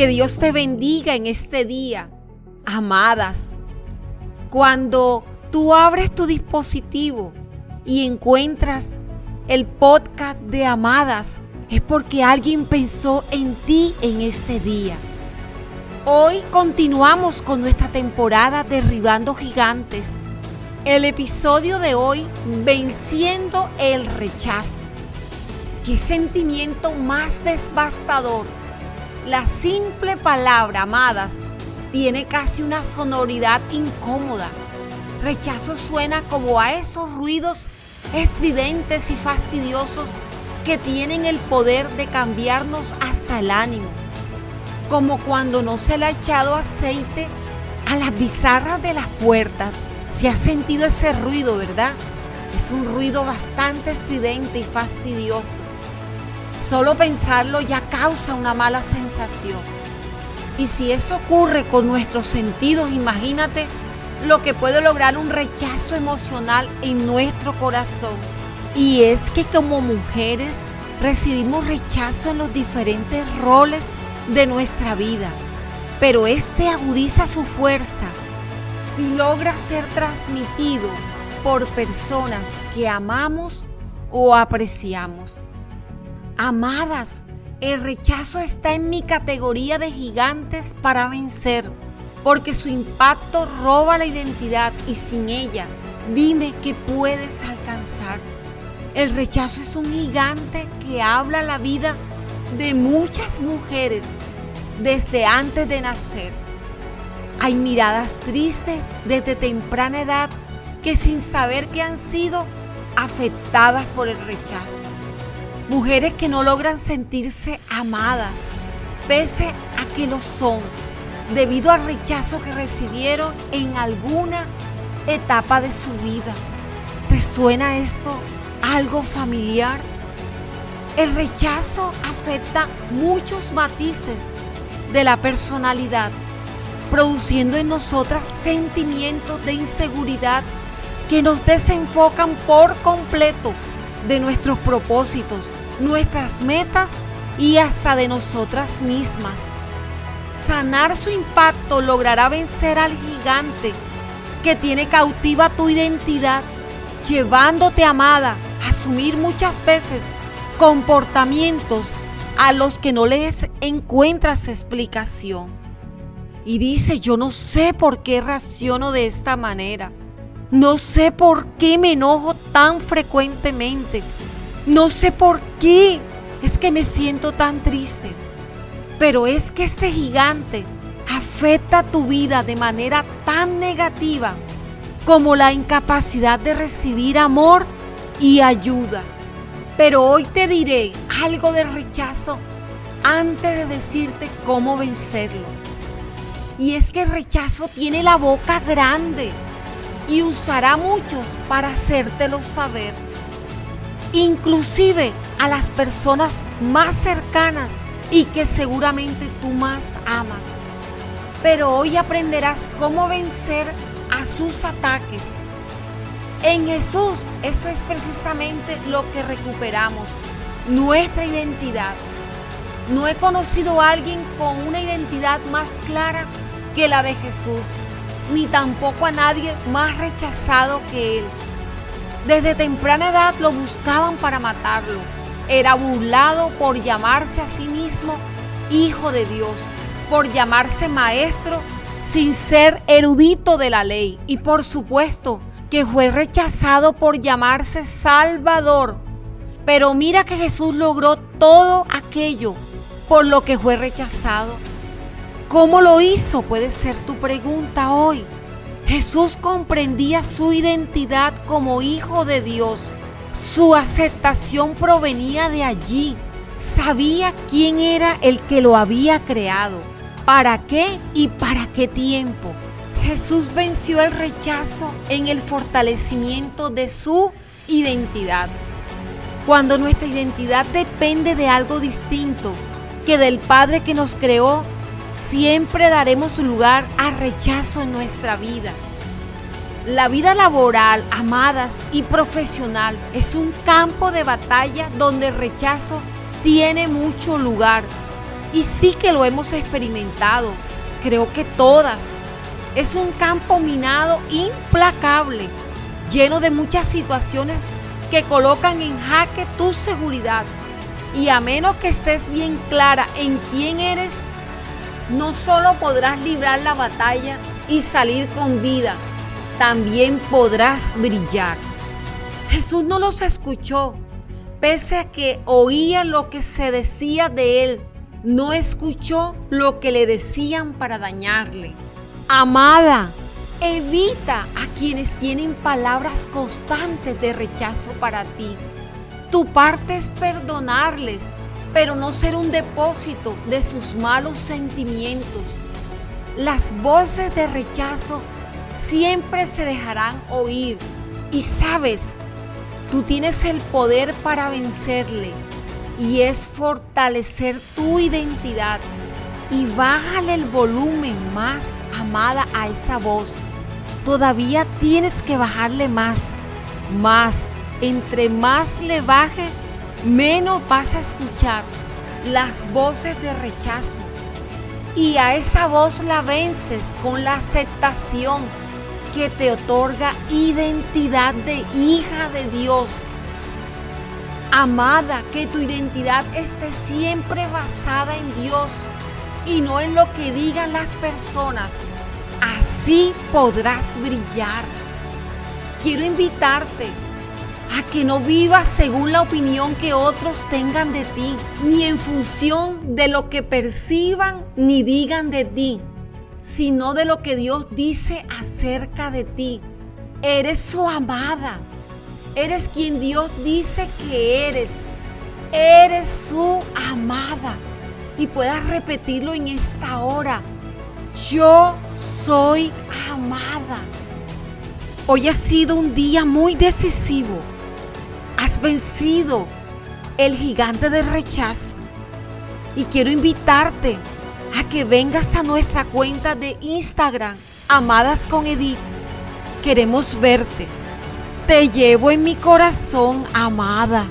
Que Dios te bendiga en este día, amadas. Cuando tú abres tu dispositivo y encuentras el podcast de Amadas, es porque alguien pensó en ti en este día. Hoy continuamos con nuestra temporada Derribando Gigantes. El episodio de hoy, Venciendo el rechazo. ¿Qué sentimiento más devastador? La simple palabra, amadas, tiene casi una sonoridad incómoda. Rechazo suena como a esos ruidos estridentes y fastidiosos que tienen el poder de cambiarnos hasta el ánimo como cuando no se le ha echado aceite a las bizarras de las puertas. Se ha sentido ese ruido, ¿verdad? Es un ruido bastante estridente y fastidioso. Solo pensarlo ya causa una mala sensación. Y si eso ocurre con nuestros sentidos, imagínate lo que puede lograr un rechazo emocional en nuestro corazón. Y es que como mujeres recibimos rechazo en los diferentes roles de nuestra vida, pero este agudiza su fuerza si logra ser transmitido por personas que amamos o apreciamos. Amadas, el rechazo está en mi categoría de gigantes para vencer, porque su impacto roba la identidad y sin ella, dime qué puedes alcanzar. El rechazo es un gigante que habla la vida de muchas mujeres desde antes de nacer. Hay miradas tristes desde temprana edad que sin saber que han sido afectadas por el rechazo. Mujeres que no logran sentirse amadas, pese a que lo son, debido al rechazo que recibieron en alguna etapa de su vida. ¿Te suena esto algo familiar? El rechazo afecta muchos matices de la personalidad, produciendo en nosotras sentimientos de inseguridad que nos desenfocan por completo de nuestros propósitos, nuestras metas y hasta de nosotras mismas. Sanar su impacto logrará vencer al gigante que tiene cautiva tu identidad, llevándote amada a asumir muchas veces comportamientos a los que no les encuentras explicación. Y dice, yo no sé por qué reacciono de esta manera. No sé por qué me enojo tan frecuentemente. No sé por qué es que me siento tan triste. Pero es que este gigante afecta tu vida de manera tan negativa como la incapacidad de recibir amor y ayuda. Pero hoy te diré algo de rechazo antes de decirte cómo vencerlo. Y es que el rechazo tiene la boca grande y usará muchos para hacértelo saber. Inclusive a las personas más cercanas y que seguramente tú más amas. Pero hoy aprenderás cómo vencer a sus ataques en Jesús eso es precisamente lo que recuperamos, nuestra identidad. No he conocido a alguien con una identidad más clara que la de Jesús, ni tampoco a nadie más rechazado que Él. Desde temprana edad lo buscaban para matarlo. Era burlado por llamarse a sí mismo hijo de Dios, por llamarse maestro sin ser erudito de la ley y por supuesto que fue rechazado por llamarse Salvador. Pero mira que Jesús logró todo aquello por lo que fue rechazado. ¿Cómo lo hizo? Puede ser tu pregunta hoy. Jesús comprendía su identidad como hijo de Dios. Su aceptación provenía de allí. Sabía quién era el que lo había creado, para qué y para qué tiempo. Jesús venció el rechazo en el fortalecimiento de su identidad. Cuando nuestra identidad depende de algo distinto que del Padre que nos creó, siempre daremos lugar al rechazo en nuestra vida. La vida laboral, amadas y profesional es un campo de batalla donde el rechazo tiene mucho lugar. Y sí que lo hemos experimentado, creo que todas. Es un campo minado implacable, lleno de muchas situaciones que colocan en jaque tu seguridad. Y a menos que estés bien clara en quién eres, no solo podrás librar la batalla y salir con vida, también podrás brillar. Jesús no los escuchó, pese a que oía lo que se decía de él, no escuchó lo que le decían para dañarle. Amada, evita a quienes tienen palabras constantes de rechazo para ti. Tu parte es perdonarles, pero no ser un depósito de sus malos sentimientos. Las voces de rechazo siempre se dejarán oír y sabes, tú tienes el poder para vencerle y es fortalecer tu identidad y bájale el volumen más, amada, a esa voz. Todavía tienes que bajarle más, más. Entre más le baje, menos vas a escuchar las voces de rechazo. Y a esa voz la vences con la aceptación que te otorga identidad de hija de Dios. Amada, que tu identidad esté siempre basada en Dios y no en lo que digan las personas. Así podrás brillar. Quiero invitarte a que no vivas según la opinión que otros tengan de ti, ni en función de lo que perciban ni digan de ti, sino de lo que Dios dice acerca de ti. Eres su amada. Eres quien Dios dice que eres. Eres su amada y puedas repetirlo en esta hora. Yo soy amada. Hoy ha sido un día muy decisivo. Has vencido el gigante del rechazo. Y quiero invitarte a que vengas a nuestra cuenta de Instagram, Amadas con Edith. Queremos verte. Te llevo en mi corazón, amada.